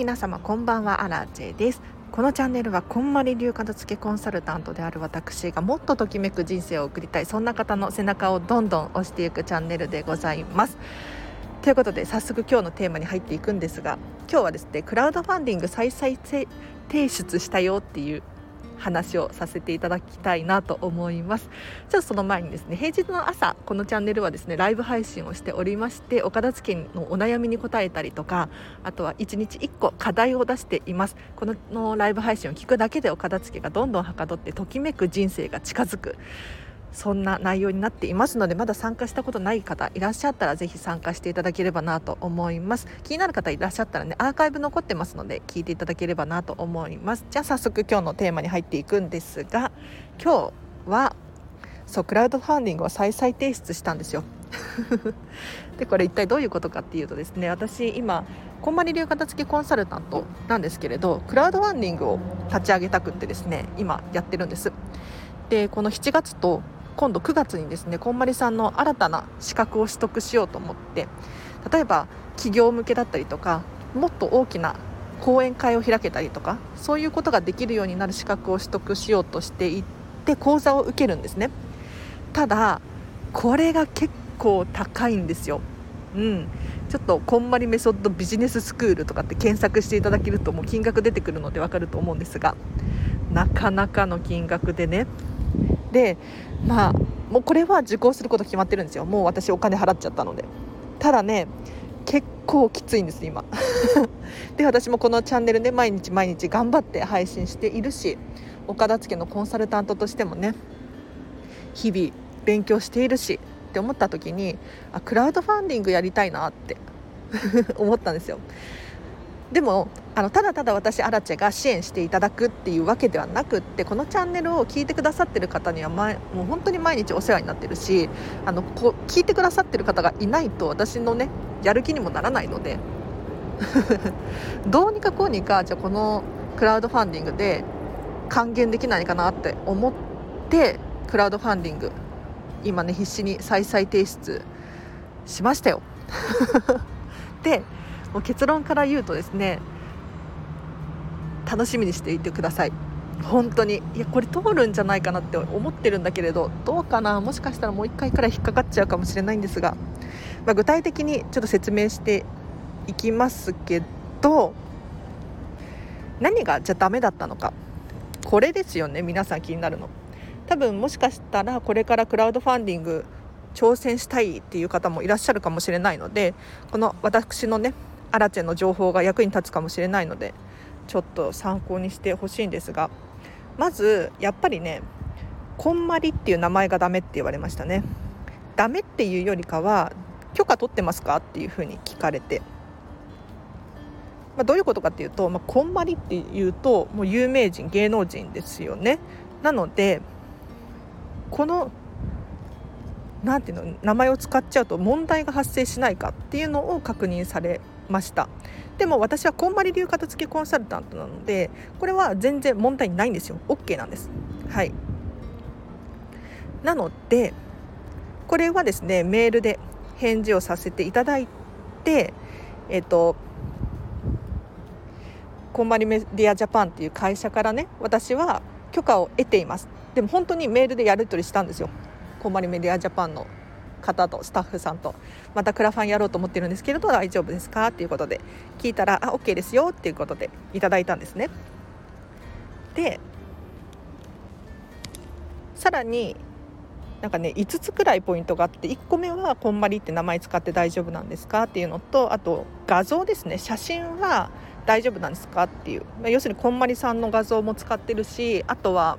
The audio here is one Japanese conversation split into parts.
皆様こんばんはアラチェです。このチャンネルはこんまり流片付けコンサルタントである私がもっとときめく人生を送りたいそんな方の背中をどんどん押していくチャンネルでございます。ということで早速今日のテーマに入っていくんですが今日はですねクラウドファンディング再々提出したよっていう話をさせていただきたいなと思います。ちょっとその前にですね平日の朝このチャンネルはですねライブ配信をしておりましてお片付けのお悩みに答えたりとかあとは1日1個課題を出しています。このライブ配信を聞くだけでお片付けがどんどんはかどってときめく人生が近づく。そんな内容になっていますのでまだ参加したことない方いらっしゃったらぜひ参加していただければなと思います。気になる方いらっしゃったらねアーカイブ残ってますので聞いていただければなと思います。じゃあ早速今日のテーマに入っていくんですが今日はそうクラウドファンディングを再々提出したんですよ。でこれ一体どういうことかっていうとですね私今こんまり流片付けコンサルタントなんですけれどクラウドファンディングを立ち上げたくってですね今やってるんです。でこの7月と今度9月にですねこんまりさんの新たな資格を取得しようと思って例えば企業向けだったりとかもっと大きな講演会を開けたりとかそういうことができるようになる資格を取得しようとしていって講座を受けるんですね。ただこれが結構高いんですよ。うん、ちょっとこんまりメソッドビジネススクールとかって検索していただけるともう金額出てくるので分かると思うんですがなかなかの金額でねでまあもうこれは受講すること決まってるんですよ。もう私お金払っちゃったので。ただね結構きついんです今。で私もこのチャンネルで毎日毎日頑張って配信しているし岡田付のコンサルタントとしてもね日々勉強しているしって思った時にあクラウドファンディングやりたいなって 思ったんですよ。でもあのただただ私アラチェが支援していただくっていうわけではなくってこのチャンネルを聞いてくださってる方には前もう本当に毎日お世話になってるしあのこ聞いてくださってる方がいないと私のねやる気にもならないので どうにかこうにかじゃこのクラウドファンディングで還元できないかなって思ってクラウドファンディング今ね必死に再々提出しましたよ。でもう結論から言うとですね楽しみにしていてください。本当に。いやこれ通るんじゃないかなって思ってるんだけれどどうかな？もしかしたらもう1回くらい引っかかっちゃうかもしれないんですが、まあ、具体的にちょっと説明していきますけど何がじゃあダメだったのか。これですよね皆さん気になるの。多分もしかしたらこれからクラウドファンディング挑戦したいっていう方もいらっしゃるかもしれないのでこの私のねアラチェの情報が役に立つかもしれないのでちょっと参考にしてほしいんですがまずやっぱりねこんまりっていう名前がダメって言われましたね。ダメっていうよりかは許可取ってますかっていうふうに聞かれて、まあ、どういうことかっていうと、まあ、こんまりっていうともう有名人芸能人ですよね。なのでこのなんていうの名前を使っちゃうと問題が発生しないかっていうのを確認されました。でも私はこんまり流片付けコンサルタントなのでこれは全然問題ないんですよ。OK なんです。はい。なのでこれはですねメールで返事をさせていただいてえっ、とこんまりメディアジャパンっていう会社からね私は許可を得ています。でも本当にメールでやり取りしたんですよ。こんまりメディアジャパンの。方とスタッフさんとまたクラファンやろうと思ってるんですけれど大丈夫ですか？っていうことで聞いたらあ OK ですよっていうことでいただいたんですね。でさらになんかね5つくらいポイントがあって1個目はこんまりって名前使って大丈夫なんですかっていうのとあと画像ですね。写真は大丈夫なんですかっていう。要するにこんまりさんの画像も使ってるしあとは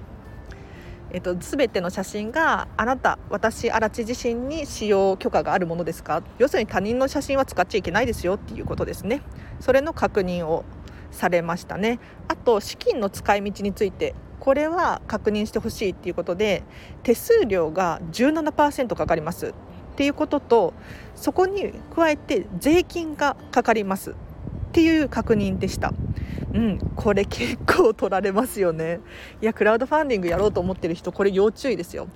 えっと、全ての写真があなた私荒地自身に使用許可があるものですか？要するに他人の写真は使っちゃいけないですよっていうことですね。それの確認をされましたね。あと資金の使い道についてこれは確認してほしいっていうことで手数料が17%かかります。っていうこととそこに加えて税金がかかります。っていう確認でした。うん、これ結構取られますよね。いやクラウドファンディングやろうと思ってる人これ要注意ですよ。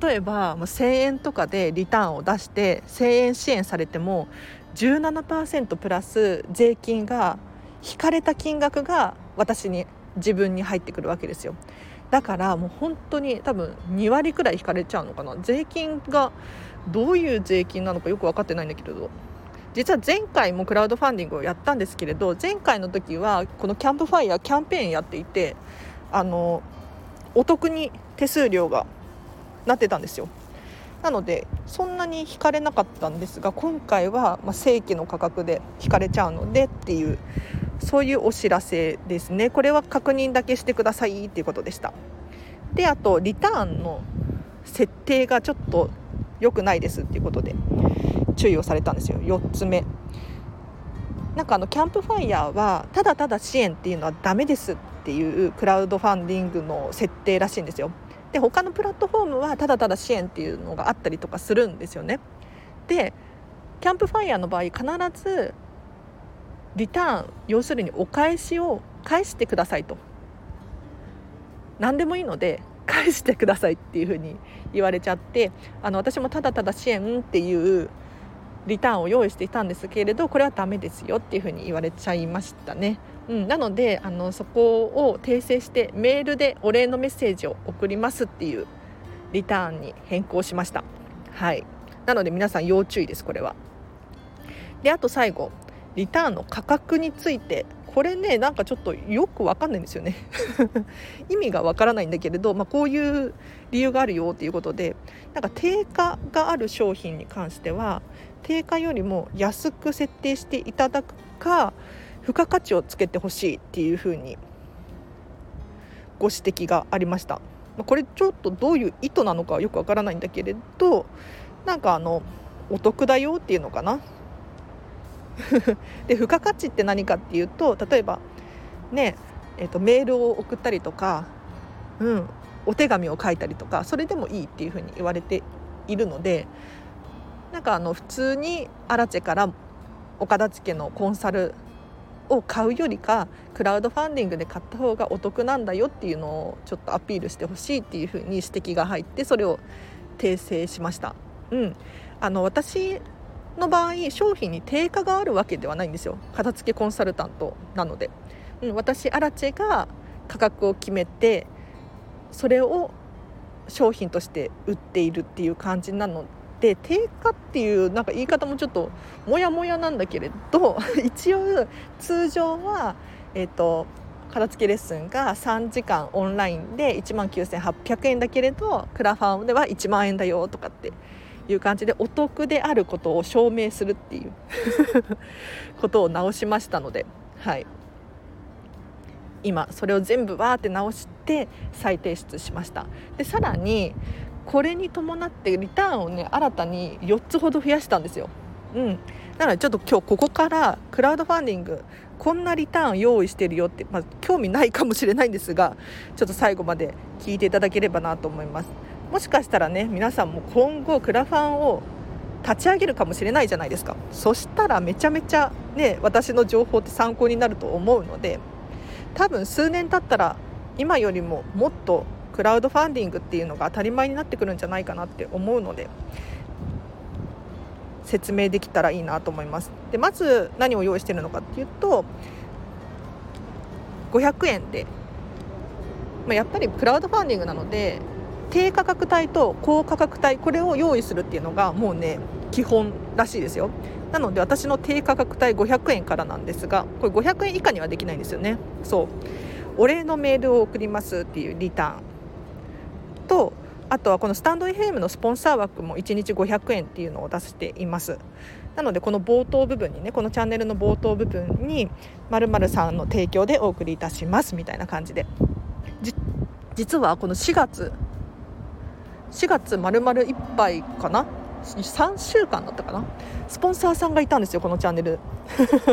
例えば1000円とかでリターンを出して1000円支援されても17%プラス税金が引かれた金額が私に自分に入ってくるわけですよ。だからもう本当に多分2割くらい引かれちゃうのかな。税金がどういう税金なのかよく分かってないんだけれど。実は前回もクラウドファンディングをやったんですけれど前回の時はこのキャンプファイヤーキャンペーンやっていてあのお得に手数料がなってたんですよ。なのでそんなに引かれなかったんですが今回はま正規の価格で引かれちゃうのでっていうそういうお知らせですね。これは確認だけしてくださいっていうことでした。であとリターンの設定がちょっと良くないですっていうことで。注意をされたんですよ。4つ目。なんかあのキャンプファイヤーはただただ支援っていうのはダメですっていうクラウドファンディングの設定らしいんですよ。で他のプラットフォームはただただ支援っていうのがあったりとかするんですよね。でキャンプファイヤーの場合必ずリターン要するにお返しを返してくださいと。何でもいいので返してくださいっていうふうに言われちゃってあの私もただただ支援っていうリターンを用意していたんですけれどこれはダメですよっていうふうに言われちゃいましたね。うん、なのであのそこを訂正してメールでお礼のメッセージを送りますっていうリターンに変更しました。はいなので皆さん要注意ですこれは。であと最後リターンの価格についてこれねなんかちょっとよくわかんないんですよね 意味がわからないんだけれど、まあ、こういう理由があるよっていうことでなんか定価がある商品に関しては定価よりも安く設定していただくか付加価値をつけてほしいっていうふうにご指摘がありました。これちょっとどういう意図なのかよくわからないんだけれどなんかあのお得だよっていうのかな？で付加価値って何かっていうと例えばねえーと、メールを送ったりとか、うん、お手紙を書いたりとかそれでもいいっていうふうに言われているのでなんかあの普通にアラチェからお片付けのコンサルを買うよりかクラウドファンディングで買った方がお得なんだよっていうのをちょっとアピールしてほしいっていうふうに指摘が入ってそれを訂正しました。うん、あの私の場合商品に定価があるわけではないんですよ。片付けコンサルタントなので、うん、私アラチェが価格を決めてそれを商品として売っているっていう感じなので定価っていうなんか言い方もちょっとモヤモヤなんだけれど 一応通常はえっ、ー、と片付けレッスンが3時間オンラインで1万9800円だけれどクラファンでは1万円だよとかっていう感じでお得であることを証明するっていう ことを直しましたので、はい、今それを全部わーって直して再提出しましたでさらにこれに伴ってリターンをね新たに4つほど増やしたんですよ。うん、なのでちょっと今日ここからクラウドファンディングこんなリターン用意してるよって、まあ、興味ないかもしれないんですがちょっと最後まで聞いていただければなと思います。もしかしたらね皆さんも今後クラファンを立ち上げるかもしれないじゃないですかそしたらめちゃめちゃね私の情報って参考になると思うので多分数年経ったら今よりももっとクラウドファンディングっていうのが当たり前になってくるんじゃないかなって思うので説明できたらいいなと思います。でまず何を用意してるのかっていうと500円で、まあ、やっぱりクラウドファンディングなので低価格帯と高価格帯これを用意するっていうのがもうね基本らしいですよ。なので私の低価格帯500円からなんですがこれ500円以下にはできないんですよね。そう。お礼のメールを送りますっていうリターンとあとはこのスタンド FM のスポンサー枠も1日500円っていうのを出しています。なのでこの冒頭部分にねこのチャンネルの冒頭部分に〇〇さんの提供でお送りいたしますみたいな感じで。実はこの4月4月丸々1杯かな3週間だったかな？スポンサーさんがいたんですよこのチャンネル。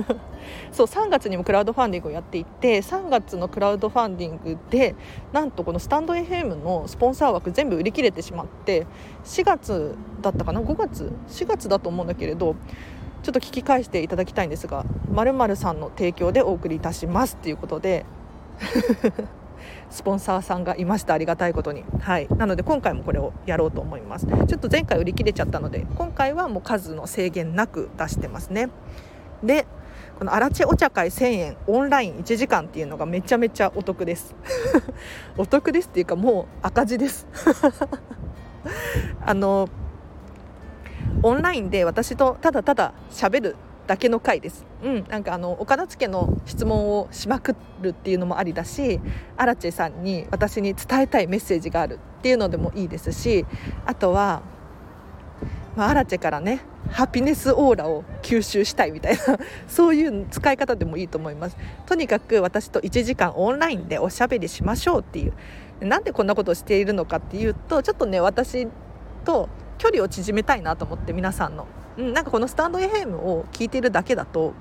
そう3月にもクラウドファンディングをやっていて3月のクラウドファンディングでなんとこのスタンド FM のスポンサー枠全部売り切れてしまって4月だったかな？5月？4月だと思うんだけれどちょっと聞き返していただきたいんですがまるさんの提供でお送りいたしますっていうことで。スポンサーさんがいました。ありがたいことに。はい。なので今回もこれをやろうと思います。ちょっと前回売り切れちゃったので今回はもう数の制限なく出してますね。でこのアラチェお茶会1000円オンライン1時間っていうのがめちゃめちゃお得です。お得ですっていうかもう赤字です。あのオンラインで私とただただ喋るだけの回です、うん、なんかあの岡田付の質問をしまくるっていうのもありだしアラチェさんに私に伝えたいメッセージがあるっていうのでもいいですしあとは、まあ、アラチェからねハピネスオーラを吸収したいみたいな そういう使い方でもいいと思います。とにかく私と1時間オンラインでおしゃべりしましょうっていう。なんでこんなことをしているのかっていうとちょっとね私と距離を縮めたいなと思って皆さんの、うん、なんかこのスタンド FM を聞いてるだけだと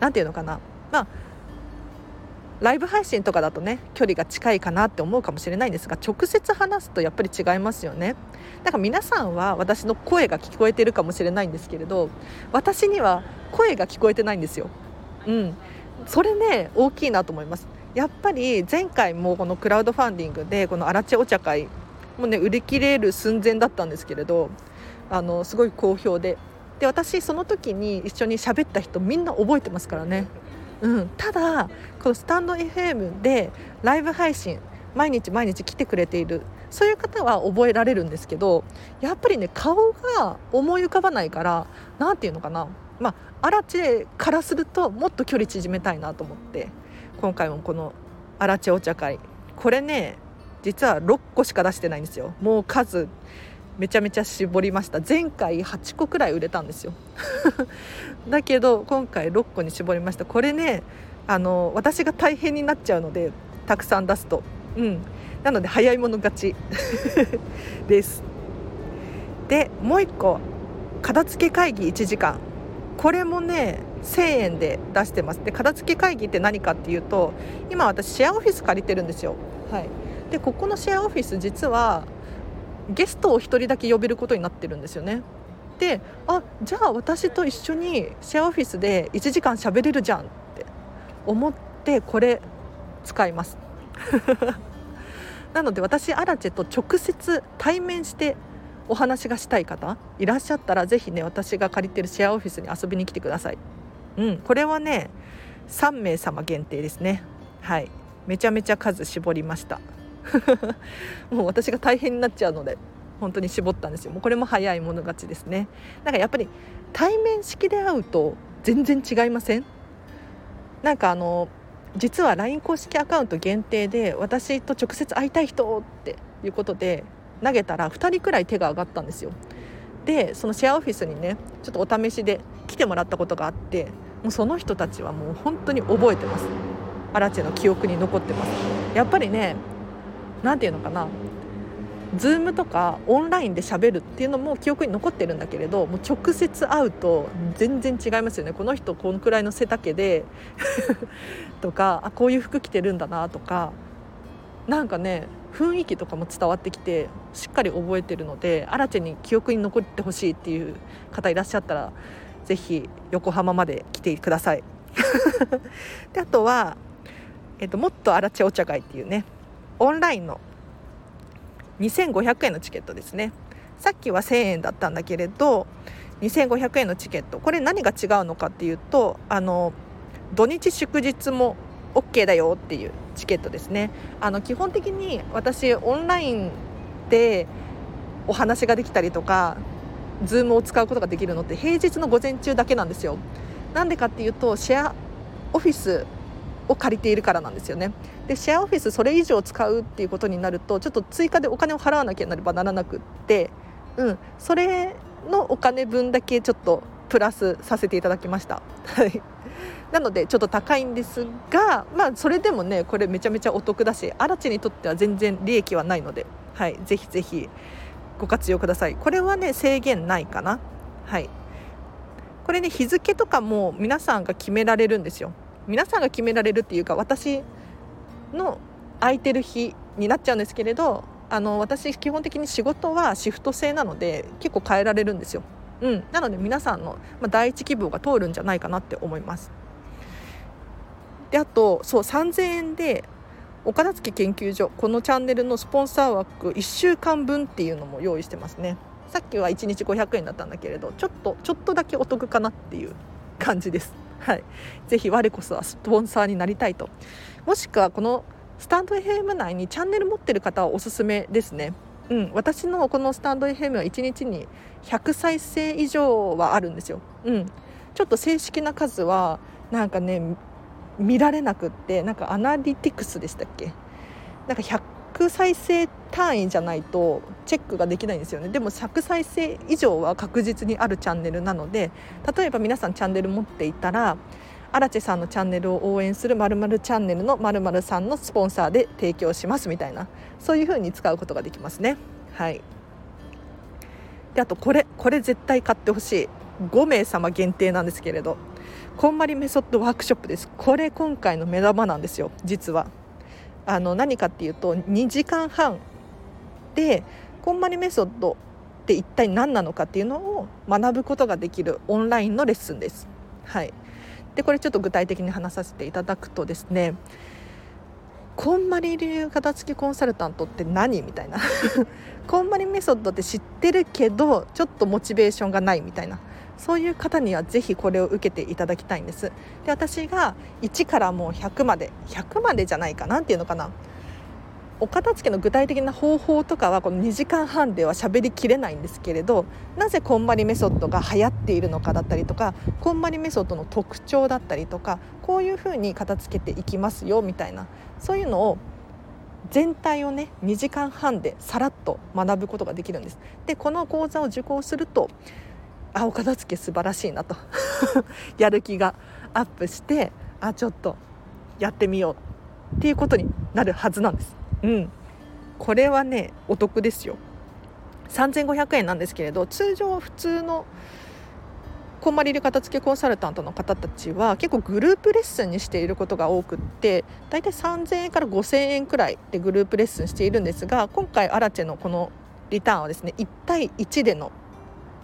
何て言うのかな。まあライブ配信とかだとね距離が近いかなって思うかもしれないんですが直接話すとやっぱり違いますよね。だから皆さんは私の声が聞こえてるかもしれないんですけれど私には声が聞こえてないんですよ。うん。それね大きいなと思います。やっぱり前回もこのクラウドファンディングでこのアラチェお茶会もね売り切れる寸前だったんですけれどあのすごい好評で。で私その時に一緒に喋った人みんな覚えてますからね、うん、ただこのスタンド FM でライブ配信毎日毎日来てくれているそういう方は覚えられるんですけどやっぱりね顔が思い浮かばないから何て言うのかな。まあアラチェからするともっと距離縮めたいなと思って今回もこのアラチェお茶会。これね実は6個しか出してないんですよ。もう数めちゃめちゃ絞りました。前回8個くらい売れたんですよ。だけど今回6個に絞りました。これねあの私が大変になっちゃうのでたくさん出すと。うん。なので早い者勝ち。です。でもう1個。片付け会議1時間。これもね1000円で出してます。で片付け会議って何かっていうと今私シェアオフィス借りてるんですよ。はい。でここのシェアオフィス実はゲストを1人だけ呼べることになってるんですよね。であじゃあ私と一緒にシェアオフィスで1時間喋れるじゃんって思ってこれ使います。なので私アラチェと直接対面してお話がしたい方いらっしゃったらぜひね私が借りてるシェアオフィスに遊びに来てください。うんこれはね3名様限定ですね。はい。めちゃめちゃ数絞りました。もう私が大変になっちゃうので本当に絞ったんですよ。もうこれも早い者勝ちですね。なんかやっぱり対面式で会うと全然違いません？なんかあの実は LINE 公式アカウント限定で私と直接会いたい人っていうことで投げたら2人くらい手が挙がったんですよ。でそのシェアオフィスにねちょっとお試しで来てもらったことがあってもうその人たちはもう本当に覚えてます。アラチェの記憶に残ってます。やっぱりね何て言うのかな。Zoom とかオンラインで喋るっていうのも記憶に残ってるんだけれどもう直接会うと全然違いますよね。この人このくらいの背丈で とかあこういう服着てるんだなとか。なんかね雰囲気とかも伝わってきてしっかり覚えてるのでアラチェに記憶に残ってほしいっていう方いらっしゃったら是非横浜まで来てください。であとは、えっと、もっとアラチェお茶会っていうねオンラインの2500円のチケットですね。さっきは1000円だったんだけれど2500円のチケット。これ何が違うのかっていうとあの土日祝日も OK だよっていうチケットですね。あの基本的に私オンラインでお話ができたりとか Zoom を使うことができるのって平日の午前中だけなんですよ。なんでかっていうとシェアオフィスを借りているからなんですよね。でシェアオフィスそれ以上使うっていうことになるとちょっと追加でお金を払わなきゃなればならなくって、うん、それのお金分だけちょっとプラスさせていただきました。なのでちょっと高いんですが、まあ、それでもねこれめちゃめちゃお得だし嵐地にとっては全然利益はないので、はい、ぜひぜひご活用ください。これはね制限ないかな。はい。これね日付とかも皆さんが決められるんですよ。皆さんが決められるっていうか私の空いてる日になっちゃうんですけれどあの私基本的に仕事はシフト制なので結構変えられるんですよ、うん、なので皆さんの、ま、第一希望が通るんじゃないかなって思います。であとそう3000円で岡田付け研究所このチャンネルのスポンサー枠1週間分っていうのも用意してますね。さっきは1日500円だったんだけれどちょっとちょっとだけお得かなっていう感じです。はい、ぜひ我こそはスポンサーになりたいと。もしくはこのスタンド FM 内にチャンネル持ってる方はおすすめですね。うん、私のこのスタンド FM は1日に100再生以上はあるんですよ。うん、ちょっと正式な数はなんかね見られなくってなんかアナリティクスでしたっけ？なんか再生単位じゃないとチェックができないんですよね。でも100再生以上は確実にあるチャンネルなので例えば皆さんチャンネル持っていたらアラチェさんのチャンネルを応援するまるチャンネルのまるさんのスポンサーで提供しますみたいなそういう風に使うことができますね。はい。であとこれこれ絶対買ってほしい。5名様限定なんですけれど。こんまりメソッドワークショップです。これ今回の目玉なんですよ実は。あの何かっていうと2時間半でこんまりメソッドって一体何なのかっていうのを学ぶことができるオンラインのレッスンです。はい。でこれちょっと具体的に話させていただくとですねこんまり流片付きコンサルタントって何？みたいな。こんまりメソッドって知ってるけどちょっとモチベーションがないみたいな。そういう方にはぜひこれを受けていただきたいんですで私が1からもう100まで100までじゃないかなっていうのかなお片付けの具体的な方法とかはこの2時間半では喋りきれないんですけれどなぜこんまりメソッドが流行っているのかだったりとかこんまりメソッドの特徴だったりとかこういうふうに片付けていきますよみたいなそういうのを全体をね2時間半でさらっと学ぶことができるんです。でこの講座を受講するとあお片付け素晴らしいなと。やる気がアップしてあちょっとやってみようっていうことになるはずなんです。うん。これはねお得ですよ。3500円なんですけれど通常普通のこんまり流片付けコンサルタントの方たちは結構グループレッスンにしていることが多くって大体3000円から5000円くらいでグループレッスンしているんですが今回アラチェのこのリターンはですね1対1での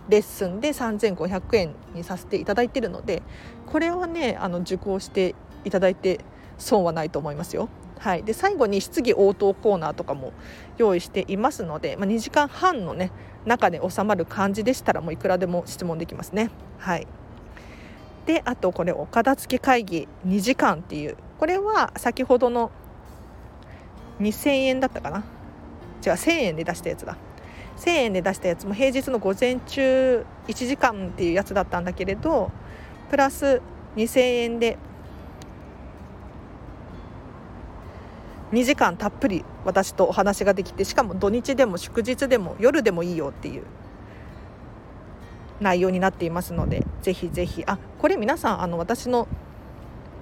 レッスンで3500円にさせていただいているのでこれはねあの受講していただいて損はないと思いますよ。はい、で最後に質疑応答コーナーとかも用意していますので、まあ、2時間半の、ね、中で収まる感じでしたらもういくらでも質問できますね。はい、であとこれお片付け会議2時間っていう。これは先ほどの2000円だったかな。違う1000円で出したやつだ。1000円で出したやつも平日の午前中1時間っていうやつだったんだけれどプラス2000円で2時間たっぷり私とお話ができてしかも土日でも祝日でも夜でもいいよっていう内容になっていますのでぜひぜひ。あこれ皆さんあの私の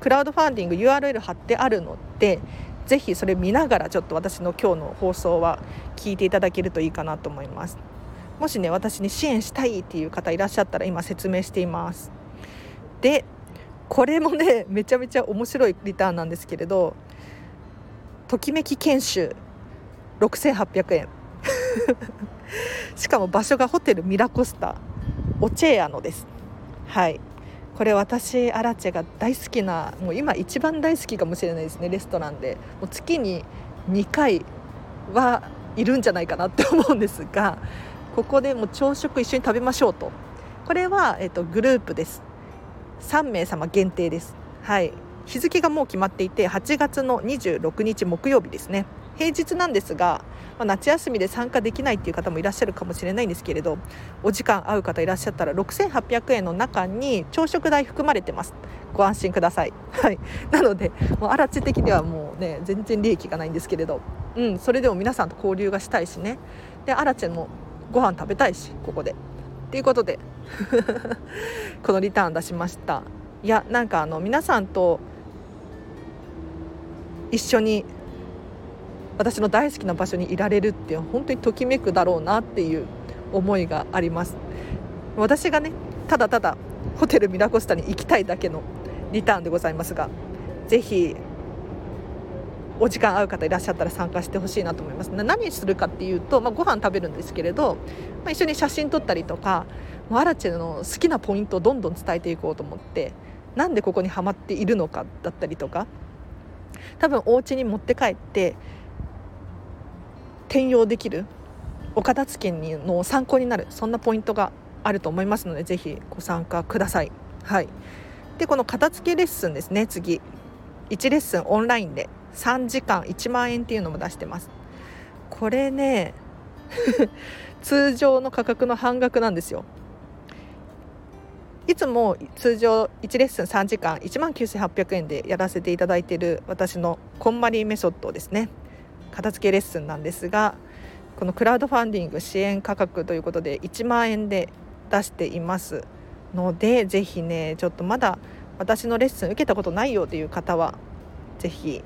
クラウドファンディング URL 貼ってあるのでぜひそれ見ながらちょっと私の今日の放送は聞いていただけるといいかなと思います。もしね私に支援したいっていう方いらっしゃったら今説明しています。でこれもね めちゃめちゃ面白いリターンなんですけれどときめき研修6800円。しかも場所がホテルミラコスタオチェアノです。はい。これ私アラチェが大好きなもう今一番大好きかもしれないですねレストランで。もう月に2回はいるんじゃないかなって思うんですが ここでもう朝食一緒に食べましょうと。これは、えっと、グループです。3名様限定です。はい。日付がもう決まっていて8月の26日木曜日ですね。平日なんですが、まあ、夏休みで参加できないっていう方もいらっしゃるかもしれないんですけれどお時間合う方いらっしゃったら6800円の中に朝食代含まれてます。ご安心ください、はい、なのでもう荒地的にはもうね全然利益がないんですけれど、うん、それでも皆さんと交流がしたいしね。で荒地もご飯食べたいしここで。っていうことで このリターン出しました。いやなんかあの皆さんと一緒に私の大好きな場所にいられるって本当にときめくだろうなっていう思いがあります。私がねただただホテルミラコスタに行きたいだけのリターンでございますがぜひお時間合う方いらっしゃったら参加してほしいなと思います。何するかっていうと、まあ、ご飯食べるんですけれど、まあ、一緒に写真撮ったりとかもうアラチェの好きなポイントをどんどん伝えていこうと思ってなんでここにはまっているのかだったりとか多分お家に持って帰って転用できるお片付けの参考になるそんなポイントがあると思いますのでぜひご参加ください。はい。でこの片付けレッスンですね次。1レッスンオンラインで3時間1万円っていうのも出してます。これね 通常の価格の半額なんですよ。いつも通常1レッスン3時間1万9800円でやらせていただいている私のこんまりメソッドですね。片付けレッスンなんですがこのクラウドファンディング支援価格ということで1万円で出していますのでぜひねちょっとまだ私のレッスン受けたことないよという方はぜひ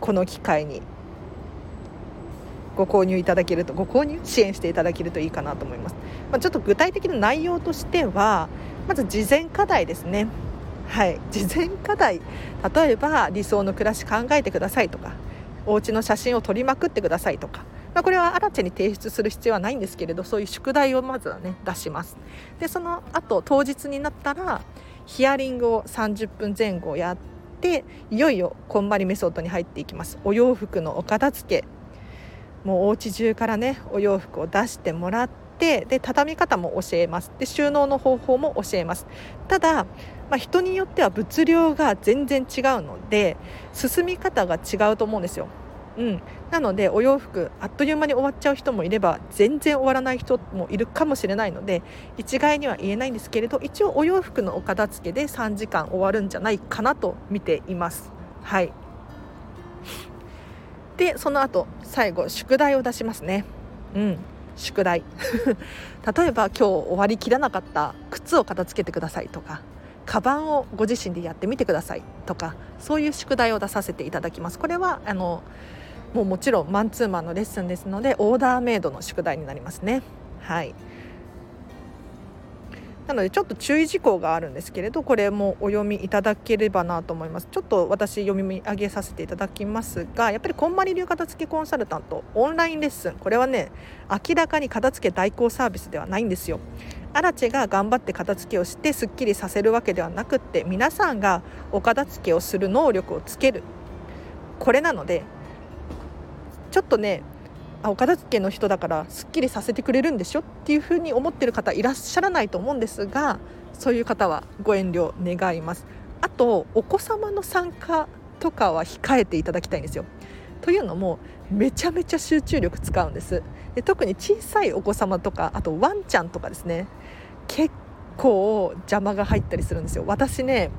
この機会にご購入いただけるとご購入支援していただけるといいかなと思います、まあ、ちょっと具体的な内容としてはまず事前課題ですね。はい。事前課題。例えば理想の暮らし考えてくださいとかお家の写真を撮りまくってくださいとか。まあ、これは新地に提出する必要はないんですけれどそういう宿題をまずはね出します。でその後当日になったらヒアリングを30分前後やっていよいよこんまりメソッドに入っていきます。お洋服のお片付け。もうお家中からねお洋服を出してもらってで畳み方も教えます。で収納の方法も教えます。ただ、まあ、人によっては物量が全然違うので進み方が違うと思うんですよ。うん、なのでお洋服あっという間に終わっちゃう人もいれば全然終わらない人もいるかもしれないので一概には言えないんですけれど一応お洋服のお片付けで3時間終わるんじゃないかなと見ています。はい。でその後最後宿題を出しますね。うん。宿題。例えば今日終わりきらなかった靴を片付けてくださいとか。カバンをご自身でやってみてください。とかそういう宿題を出させていただきます。これはあのもうもちろんマンツーマンのレッスンですのでオーダーメイドの宿題になりますね。はい。なのでちょっと注意事項があるんですけれどこれもお読みいただければなと思います。ちょっと私読み上げさせていただきますがやっぱりこんまり流片付けコンサルタントオンラインレッスン。これはね明らかに片付け代行サービスではないんですよ。アラチェが頑張って片付けをしてすっきりさせるわけではなくって皆さんがお片付けをする能力をつける。これなのでちょっとねあお片付けの人だからすっきりさせてくれるんでしょ？っていうふうに思ってる方いらっしゃらないと思うんですがそういう方はご遠慮願います。あとお子様の参加とかは控えていただきたいんですよ。というのもめちゃめちゃ集中力使うんです。で特に小さいお子様とかあとワンちゃんとかですね。結構邪魔が入ったりするんですよ。私ね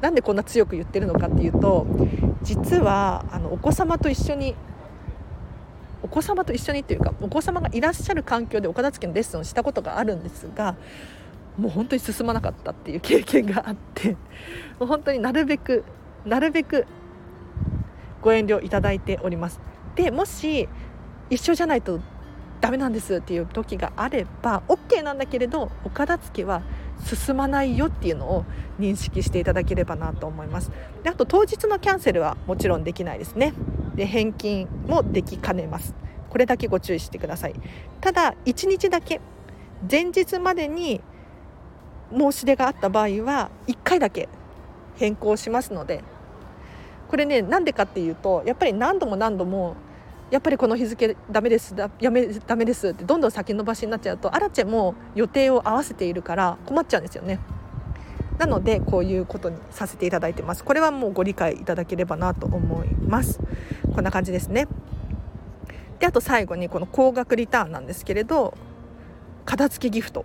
なんでこんな強く言ってるのかっていうと実はあのお子様と一緒にお子様と一緒にっていうかお子様がいらっしゃる環境でお片付けのレッスンをしたことがあるんですがもう本当に進まなかったっていう経験があってもう本当になるべくなるべくご遠慮いただいております。でもし一緒じゃないとダメなんですっていう時があれば OK なんだけれどお片付けは進まないよっていうのを認識していただければなと思います。であと当日のキャンセルはもちろんできないですね。で返金もできかねます。これだけご注意してください。ただ1日だけ前日までに申し出があった場合は1回だけ変更しますのでこれねなんでかっていうとやっぱり何度も何度もやっぱりこの日付ダメですだやめダメですってどんどん先延ばしになっちゃうとアラチェも予定を合わせているから困っちゃうんですよね。なのでこういうことにさせていただいてます。これはもうご理解いただければなと思います。こんな感じですね。であと最後にこの高額リターンなんですけれど片付けギフト。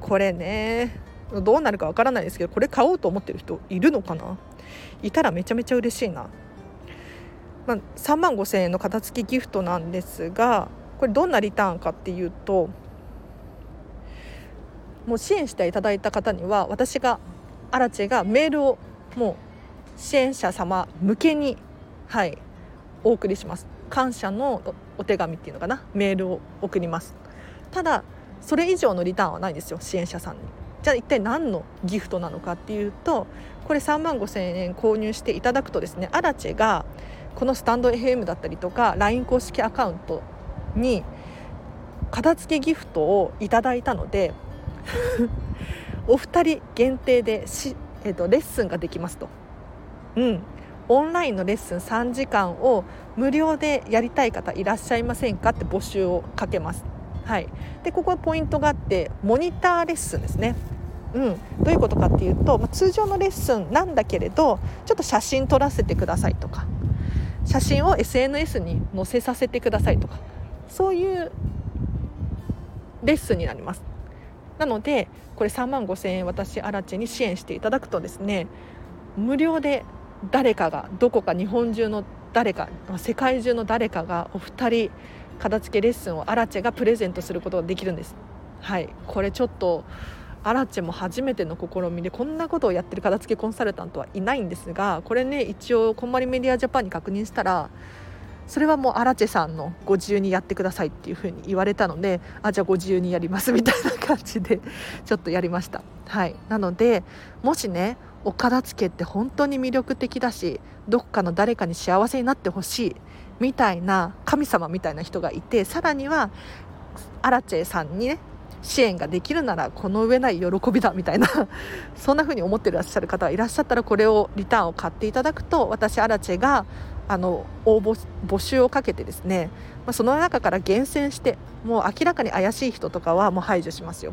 これねどうなるかわからないですけどこれ買おうと思ってる人いるのかな？いたらめちゃめちゃ嬉しいな、まあ、3万5,000円の片付けギフトなんですがこれどんなリターンかっていうともう支援していただいた方には私がアラチェがメールをもう支援者様向けにはいお送りします。感謝のお手紙っていうのかな。メールを送ります。ただそれ以上のリターンはないんですよ支援者さんに。じゃあ一体何のギフトなのかっていうとこれ3万5千円購入していただくとですねアラチェがこのスタンド FM だったりとか LINE 公式アカウントに片付けギフトをいただいたので お二人限定でし、えーと、レッスンができますと。うんオンラインのレッスン3時間を無料でやりたい方いらっしゃいませんかって募集をかけます。はい、でここはポイントがあってモニターレッスンですねうん、どういうことかっていうと、まあ、通常のレッスンなんだけれどちょっと写真撮らせてくださいとか写真を SNS に載せさせてくださいとかそういうレッスンになります。なのでこれ3万5千円私アラチェに支援していただくとですね無料で誰かがどこか日本中の誰か世界中の誰かがお二人片付けレッスンをアラチェがプレゼントすることができるんです。はい。これちょっとアラチェも初めての試みでこんなことをやってる片付けコンサルタントはいないんですがこれね一応こんまりメディアジャパンに確認したらそれはもうアラチェさんのご自由にやってくださいっていうふうに言われたのであじゃあご自由にやりますみたいな感じでちょっとやりました。はい。なのでもしねお片付けって本当に魅力的だしどっかの誰かに幸せになってほしいみたいな神様みたいな人がいてさらにはアラチェさんにね支援ができるならこの上ない喜びだみたいな そんな風に思ってらっしゃる方がいらっしゃったらこれをリターンを買っていただくと私アラチェがあの応募募集をかけてですね、まあ、その中から厳選してもう明らかに怪しい人とかはもう排除しますよ。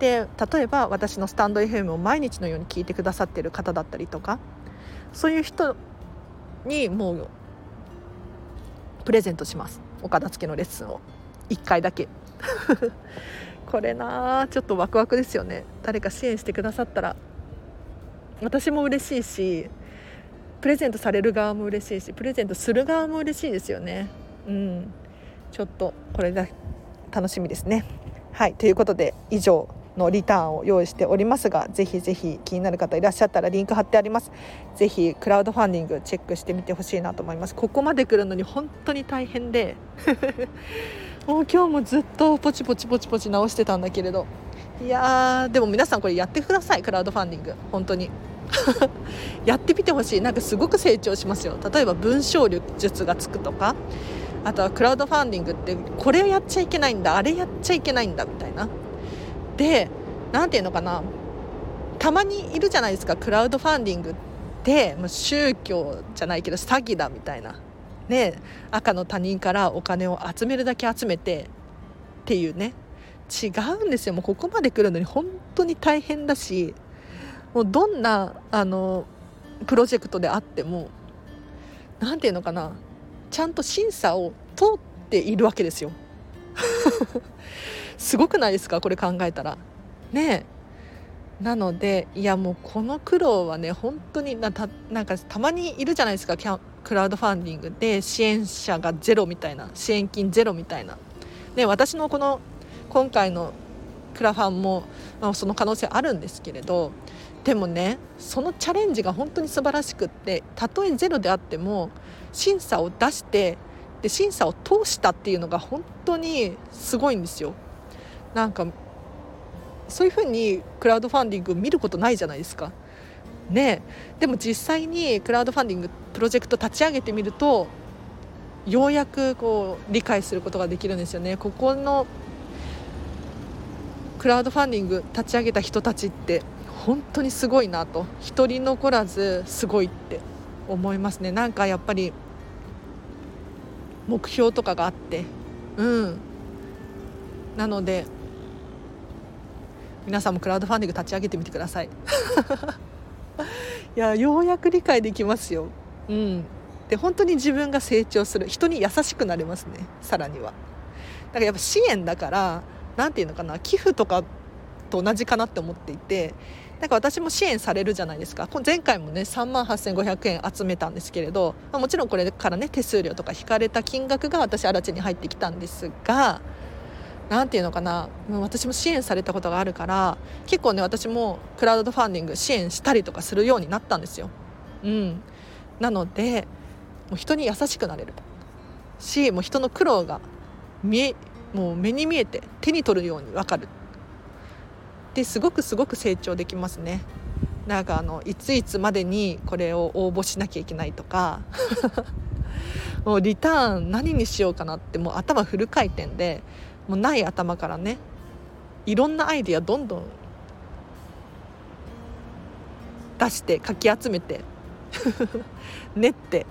で例えば私のスタンド FM を毎日のように聞いてくださってる方だったりとかそういう人にもうプレゼントします。お片付けのレッスンを。1回だけ。これなちょっとワクワクですよね。誰か支援してくださったら。私も嬉しいしプレゼントされる側も嬉しいしプレゼントする側も嬉しいですよね。うん。ちょっとこれが楽しみですね。はい。ということで以上のリターンを用意しておりますがぜひぜひ気になる方いらっしゃったらリンク貼ってあります。ぜひクラウドファンディングチェックしてみてほしいなと思います。ここまで来るのに本当に大変で。もう今日もずっとポチポチポチポチ直してたんだけれど。いやーでも皆さんこれやってくださいクラウドファンディング。本当に。やってみてほしい。なんかすごく成長しますよ。例えば文章術がつくとか。あとはクラウドファンディングってこれやっちゃいけないんだあれやっちゃいけないんだみたいな。で何ていうのかな。たまにいるじゃないですかクラウドファンディングって。宗教じゃないけど詐欺だみたいな。ね、赤の他人からお金を集めるだけ集めてっていうね。違うんですよ。もうここまで来るのに本当に大変だしもうどんなあのプロジェクトであっても何て言うのかな。ちゃんと審査を通っているわけですよ。すごくないですか？これ考えたら。ね。なのでいやもうこの苦労はね本当になたなんかたまにいるじゃないですか。クラウドファンディングで支援者がゼロみたいな支援金ゼロみたいな、ね、私のこの今回のクラファンも、まあ、その可能性あるんですけれどでもねそのチャレンジが本当に素晴らしくってたとえゼロであっても審査を出してで審査を通したっていうのが本当にすごいんですよ。なんかそういうふうにクラウドファンディング見ることないじゃないですか。ね。でも実際にクラウドファンディングプロジェクト立ち上げてみるとようやくこう理解することができるんですよね。ここのクラウドファンディング立ち上げた人たちって本当にすごいなと。一人残らずすごいって思いますね。なんかやっぱり目標とかがあって。うん。なので皆さんもクラウドファンディング立ち上げてみてください。いやようやく理解できますよ。うん。で本当に自分が成長する。人に優しくなれますね。さらには。だからやっぱ支援だから何て言うのかな。寄付とかと同じかなって思っていて。なんか私も支援されるじゃないですか。前回もね3万8500円集めたんですけれど、まあ、もちろんこれからね手数料とか引かれた金額が私新地に入ってきたんですが何て言うのかな。もう私も支援されたことがあるから結構ね私もクラウドファンディング支援したりとかするようになったんですよ。うん、なのでもう人に優しくなれる。しもう人の苦労が見えもう目に見えて手に取るように分かる。ですごくすごく成長できますね。なんかあのいついつまでにこれを応募しなきゃいけないとか。もうリターン何にしようかなってもう頭フル回転でもうない頭からね。いろんなアイディアどんどん出してかき集めて 練って。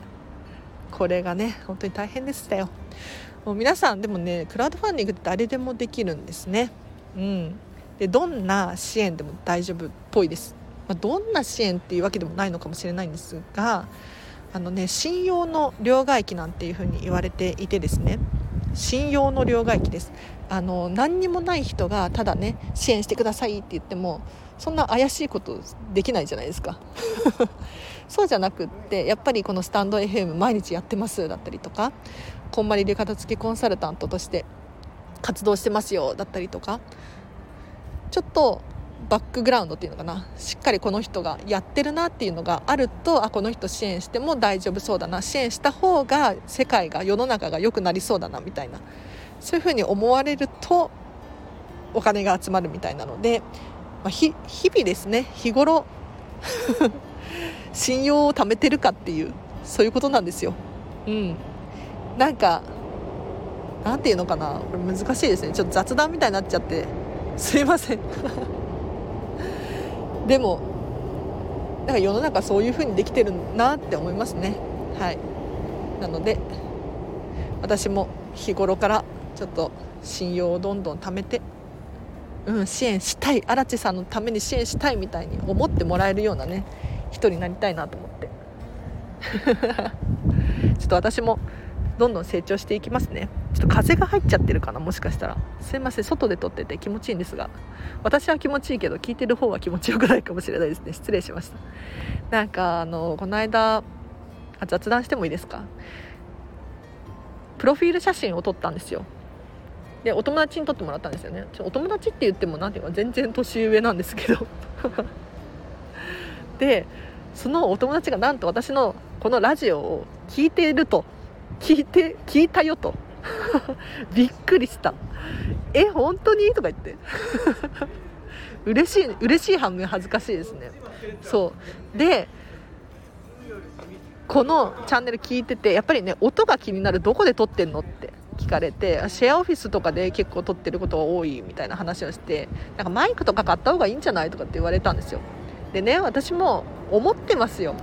これがね本当に大変でしたよ。もう皆さんでもねクラウドファンディングって誰でもできるんですね。うん。でどんな支援でも大丈夫っぽいです、まあ、どんな支援っていうわけでもないのかもしれないんですがあのね信用の両替機なんていうふうに言われていてですね。信用の両替機です。あの何にもない人がただね支援してくださいって言ってもそんな怪しいことできないじゃないですか。そうじゃなくってやっぱりこのスタンド FM 毎日やってますだったりとかこんまりで片付けコンサルタントとして活動してますよだったりとかちょっとバックグラウンドっていうのかな。しっかりこの人がやってるなっていうのがあるとあこの人支援しても大丈夫そうだな。支援した方が世界が世の中が良くなりそうだなみたいな。そういうふうに思われるとお金が集まるみたいなので、まあ、日々ですね日頃 信用を貯めてるかっていうそういうことなんですよ。うん、なんかなんていうのかな。これ難しいですね。ちょっと雑談みたいになっちゃって。すいません。でもなんか世の中そういう風にできてるなって思いますね。はい。なので私も日頃からちょっと信用をどんどん貯めて、うん、支援したい荒地さんのために支援したいみたいに思ってもらえるようなね人になりたいなと思って。ちょっと私もどんどん成長していきますね。ちょっと風が入っちゃってるかなもしかしたら。すいません外で撮ってて気持ちいいんですが。私は気持ちいいけど聞いてる方は気持ちよくないかもしれないですね。失礼しました。なんかあのこの間あ雑談してもいいですか？プロフィール写真を撮ったんですよ。でお友達に撮ってもらったんですよね。お友達って言っても何ていうか全然年上なんですけど。でそのお友達がなんと私のこのラジオを聞いていると。聞いて聞いたよと。びっくりした。え本当に？とか言って。嬉しい嬉しい反面恥ずかしいですね。そう。でこのチャンネル聞いててやっぱりね音が気になる。どこで撮ってんの？って聞かれてシェアオフィスとかで結構撮ってることが多いみたいな話をしてなんかマイクとか買った方がいいんじゃない？とかって言われたんですよ。でね私も思ってますよ。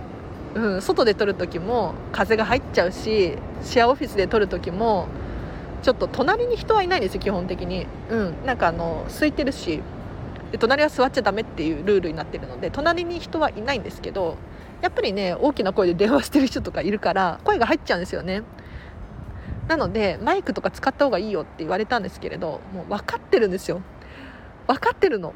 うん、外で撮る時も風が入っちゃうしシェアオフィスで撮る時もちょっと隣に人はいないんですよ基本的に、うん、なんかあの空いてるしで隣は座っちゃダメっていうルールになってるので隣に人はいないんですけどやっぱりね大きな声で電話してる人とかいるから声が入っちゃうんですよね。なのでマイクとか使った方がいいよって言われたんですけれどもう分かってるんですよ。分かってるの。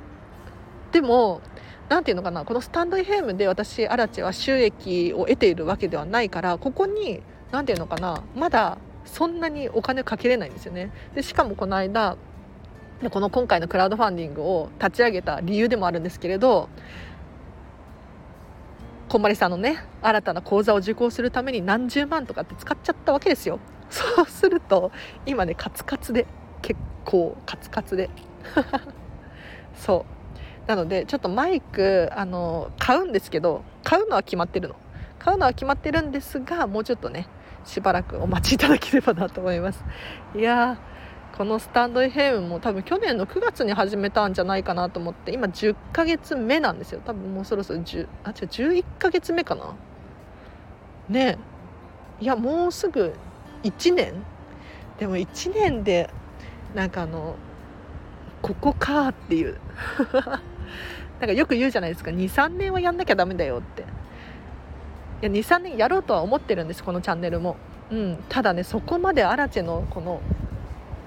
でも何て言うのかなこのスタンド FM で私アラチェは収益を得ているわけではないからここに何て言うのかなまだそんなにお金かけれないんですよね。でしかもこの間この今回のクラウドファンディングを立ち上げた理由でもあるんですけれどこんまりさんのね新たな講座を受講するために何十万とかって使っちゃったわけですよ。そうすると今ねカツカツで結構カツカツで。そう。なのでちょっとマイクあの買うんですけど買うのは決まってるの。買うのは決まってるんですがもうちょっとねしばらくお待ちいただければなと思います。いやこのスタンド FM も多分去年の9月に始めたんじゃないかなと思って今10ヶ月目なんですよ。多分もうそろそろ10あ違う11ヶ月目かな。ねいやもうすぐ1年？でも1年でなんかあのここかっていう。なんかよく言うじゃないですか。23年はやんなきゃダメだよって。23年やろうとは思ってるんですこのチャンネルも、うん、ただねそこまでアラチェのこの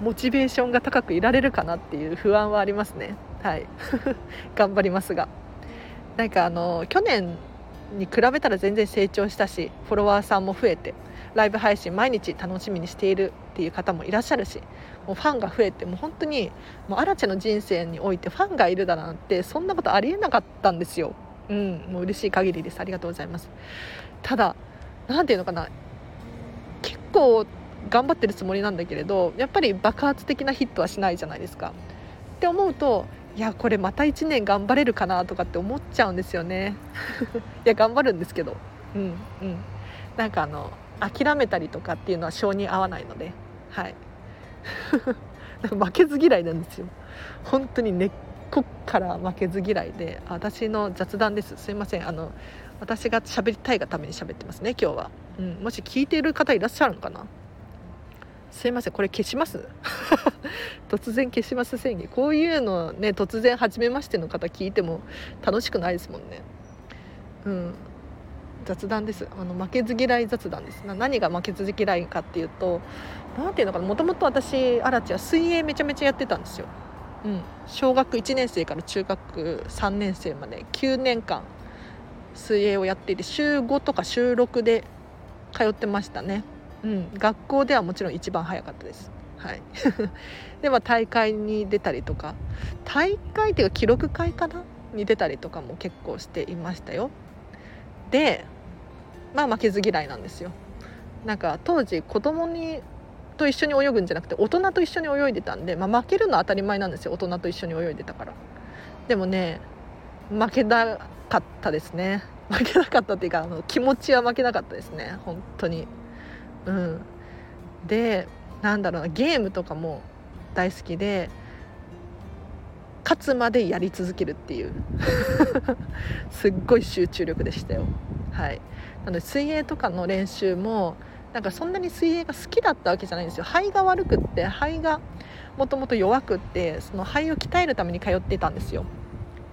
モチベーションが高くいられるかなっていう不安はありますね。はい。頑張りますが。なんかあの去年に比べたら全然成長したしフォロワーさんも増えてライブ配信毎日楽しみにしているっていう方もいらっしゃるしもうファンが増えてもう本当にもうアラチェの人生においてファンがいるだなんてそんなことありえなかったんですよ。うん、もう嬉しい限りです。ありがとうございます。ただ何ていうのかな。結構頑張ってるつもりなんだけれどやっぱり爆発的なヒットはしないじゃないですか。って思うといやこれまた1年頑張れるかなとかって思っちゃうんですよね。いや頑張るんですけど。うんうん。なんかあの諦めたりとかっていうのは性に合わないので。はい。負けず嫌いなんですよ。本当に根っこから負けず嫌いで私の雑談です。すいません。あの私が喋りたいがために喋ってますね今日は、うん、もし聞いている方いらっしゃるのかな？すいませんこれ消します？突然消します宣言。こういうのね突然初めましての方聞いても楽しくないですもんね。うん雑談です。あの負けず嫌い雑談です。何が負けず嫌いかっていうと何ていうのかな？もともと私アラチは水泳めちゃめちゃやってたんですよ、うん、小学1年生から中学3年生まで9年間水泳をやっていて週5とか週6で通ってましたね、うん、学校ではもちろん一番早かったです。はい。では大会に出たりとか。大会っていうか記録会かな？に出たりとかも結構していましたよ。でまあ負けず嫌いなんですよ。なんか当時子供にと一緒に泳ぐんじゃなくて大人と一緒に泳いでたんで、まあ、負けるのは当たり前なんですよ。大人と一緒に泳いでたから。でもね負けなかったですね。負けなかったっていうかあの気持ちは負けなかったですね。本当に。うん。でなんだろうなゲームとかも大好きで勝つまでやり続けるっていう。すっごい集中力でしたよ。はい。なので水泳とかの練習もなんかそんなに水泳が好きだったわけじゃないんですよ。肺が悪くって肺がもともと弱くってその肺を鍛えるために通ってたんですよ。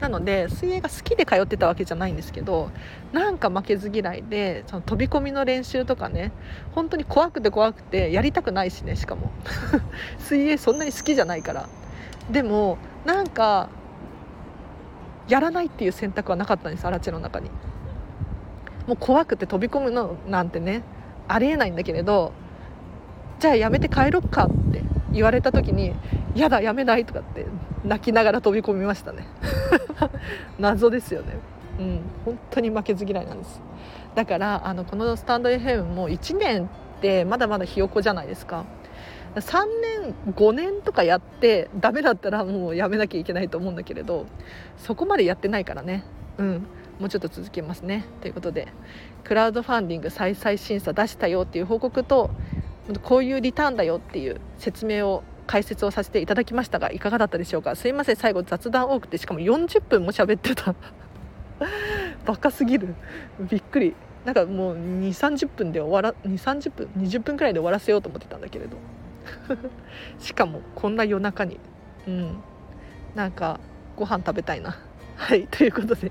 なので水泳が好きで通ってたわけじゃないんですけどなんか負けず嫌いでその飛び込みの練習とかね本当に怖くて怖くてやりたくないしねしかも。水泳そんなに好きじゃないから。でもなんかやらないっていう選択はなかったんですアラチェの中に。もう怖くて飛び込むのなんてねありえないんだけれどじゃあやめて帰ろっかって言われた時に「やだやめない」とかって泣きながら飛び込みましたね。謎ですよね。うん。本当に負けず嫌いなんです。だからあのこのスタンド FM も1年ってまだまだひよこじゃないですか。3年5年とかやってダメだったらもうやめなきゃいけないと思うんだけれどそこまでやってないからね。うん。もうちょっと続けますね。ということでクラウドファンディング再々審査出したよっていう報告とこういうリターンだよっていう説明を解説をさせていただきましたがいかがだったでしょうか？すいません。最後雑談多くてしかも40分も喋ってた。バカすぎる。びっくり。なんかもう2 3 0分で終わら2 3 0分20分くらいで終わらせようと思ってたんだけれど。しかもこんな夜中に。うん。なんかご飯食べたいな。はいということで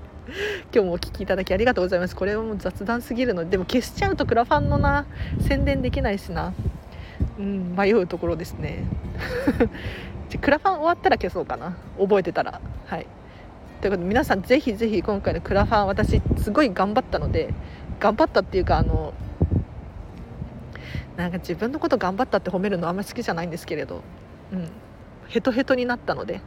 今日もお聴きいただきありがとうございます。これはもう雑談すぎるのででも消しちゃうとクラファンのな宣伝できないしな。うん迷うところですね。じゃクラファン終わったら消そうかな。覚えてたら。はい。ということで皆さんぜひぜひ今回のクラファン私すごい頑張ったので頑張ったっていうかあのなんか自分のこと頑張ったって褒めるのあんまり好きじゃないんですけれど、うん、ヘトヘトになったので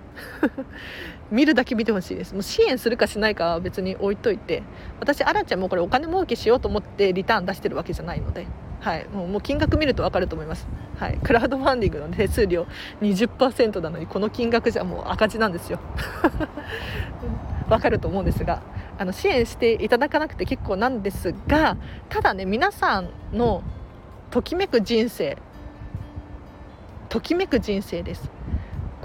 見るだけ見てほしいです。もう支援するかしないかは別に置いといて私あらちゃんもこれお金儲けしようと思ってリターン出してるわけじゃないので、はい、もうもう金額見ると分かると思います、はい、クラウドファンディングの手数料20%なのにこの金額じゃもう赤字なんですよ。分かると思うんですがあの支援していただかなくて結構なんですがただね皆さんのときめく人生ときめく人生です。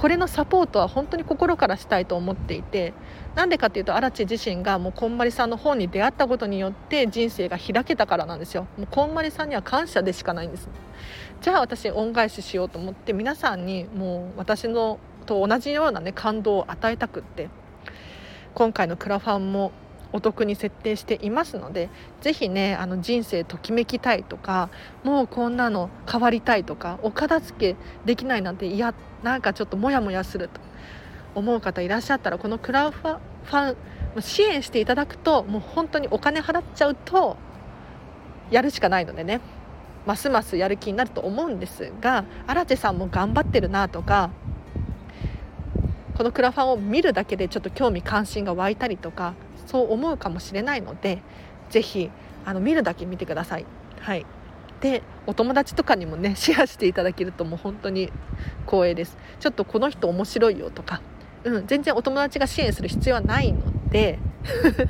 これのサポートは本当に心からしたいと思っていてなんでかっていうと荒地自身がもうこんまりさんの本に出会ったことによって人生が開けたからなんですよ。もうこんまりさんには感謝でしかないんです。じゃあ私恩返ししようと思って皆さんにもう私のと同じようなね感動を与えたくって今回のクラファンもお得に設定していますのでぜひねあの人生ときめきたいとかもうこんなの変わりたいとかお片付けできないなんていやなんかちょっとモヤモヤすると。思う方いらっしゃったらこのクラウファン支援していただくともう本当にお金払っちゃうとやるしかないのでね。ますますやる気になると思うんですが荒地さんも頑張ってるなとかこのクラファンを見るだけでちょっと興味関心が湧いたりとかそう思うかもしれないので是非あの見るだけ見てください。はい。でお友達とかにもね シェアしていただけるともう本当に光栄です。ちょっとこの人面白いよとか、うん、全然お友達が支援する必要はないので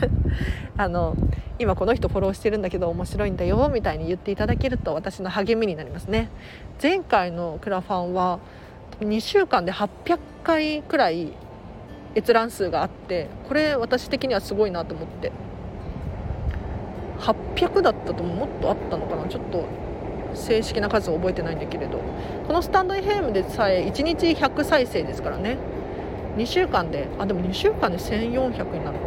あの今この人フォローしてるんだけど面白いんだよみたいに言っていただけると私の励みになりますね。前回のクラファンは2週間で800回くらい閲覧数があってこれ私的にはすごいなと思って。800だったともっとあったのかな？ちょっと正式な数を覚えてないんだけれど。このスタンド FM でさえ1日100再生ですからね。2週間であでも2週間で1400になるの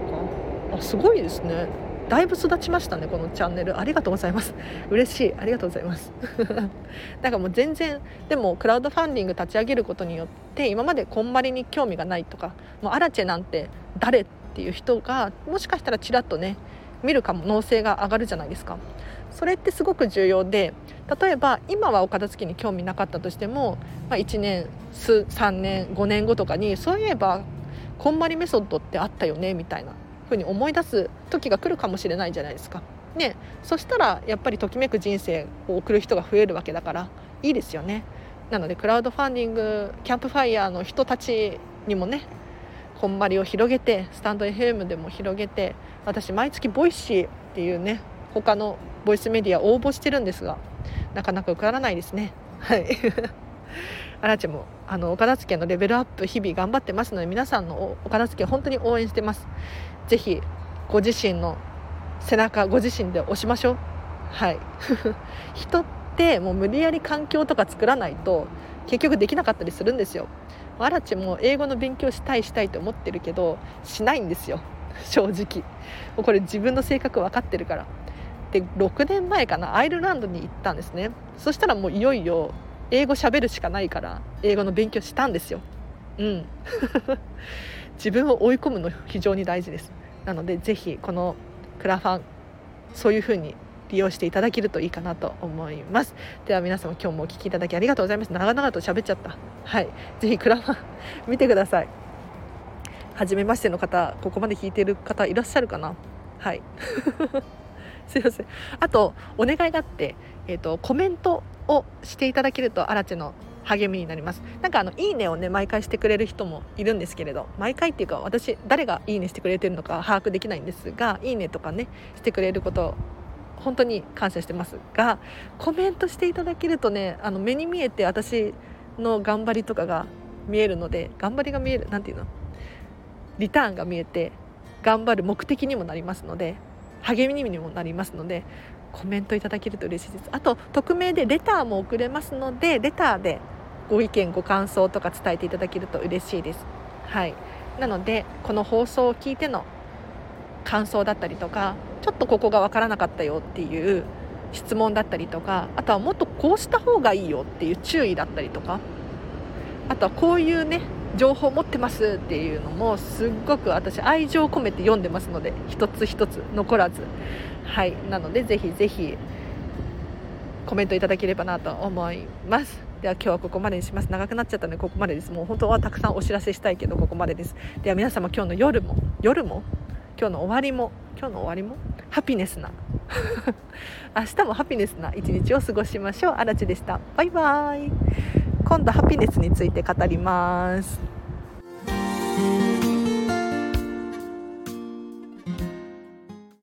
か。あすごいですね。だいぶ育ちましたねこのチャンネル。ありがとうございます。嬉しい。ありがとうございます。だからもう全然でもクラウドファンディング立ち上げることによって今までこんまりに興味がないとかもうアラチェなんて誰っていう人がもしかしたらちらっとね見る可能性が上がるじゃないですか。それってすごく重要で例えば今はお片付けに興味なかったとしても、まあ、1年数3年5年後とかにそういえばこんまりメソッドってあったよねみたいな。風に思い出す時が来るかもしれないじゃないですか。ね、そしたらやっぱりときめく人生を送る人が増えるわけだからいいですよね。なのでクラウドファンディングキャンプファイヤーの人たちにもねこんまりを広げてスタンド FM でも広げて私毎月ボイシーっていうね他のボイスメディア応募してるんですがなかなか受からないですねはいアラチェもあのお片付のレベルアップ日々頑張ってますので皆さんのお片付け本当に応援してますぜひご自身の背中ご自身で押しましょう。はい。人ってもう無理やり環境とか作らないと結局できなかったりするんですよ。アラチも英語の勉強したいしたいと思ってるけどしないんですよ。正直。これ自分の性格分かってるから。で6年前かなアイルランドに行ったんですね。そしたらもういよいよ英語喋るしかないから英語の勉強したんですよ。うん。自分を追い込むの非常に大事です。なのでぜひこのクラファンそういう風に利用していただけるといいかなと思います。では皆様今日もお聴きいただきありがとうございます。長々と喋っちゃった。はい。ぜひクラファン見てください。初めましての方ここまで聞いてる方いらっしゃるかな？はい。すいません。あとお願いがあって、えーと、コメントをしていただけるとアラチェの励みになります。なんかあのいいねをね毎回してくれる人もいるんですけれど毎回っていうか私誰がいいねしてくれてるのか把握できないんですがいいねとかねしてくれること本当に感謝してます。がコメントしていただけるとねあの目に見えて私の頑張りとかが見えるので頑張りが見える何て言うの？リターンが見えて頑張る目的にもなりますので励みにもなりますのでコメントいただけると嬉しいです。あと匿名でレターも送れますのでレターでご意見ご感想とか伝えていただけると嬉しいです。はい。なのでこの放送を聞いての感想だったりとかちょっとここが分からなかったよっていう質問だったりとかあとはもっとこうした方がいいよっていう注意だったりとかあとはこういうね情報持ってますっていうのもすっごく私愛情を込めて読んでますので一つ一つ残らず。はい。なのでぜひぜひコメントいただければなと思います。では今日はここまでにします。長くなっちゃったのでここまでです。もう本当はたくさんお知らせしたいけどここまでです。では皆様今日の夜も夜も今日の終わりも今日の終わりもハピネスな。明日もハピネスな一日を過ごしましょう。あらちでした。バイバイ。今度ハピネスについて語ります。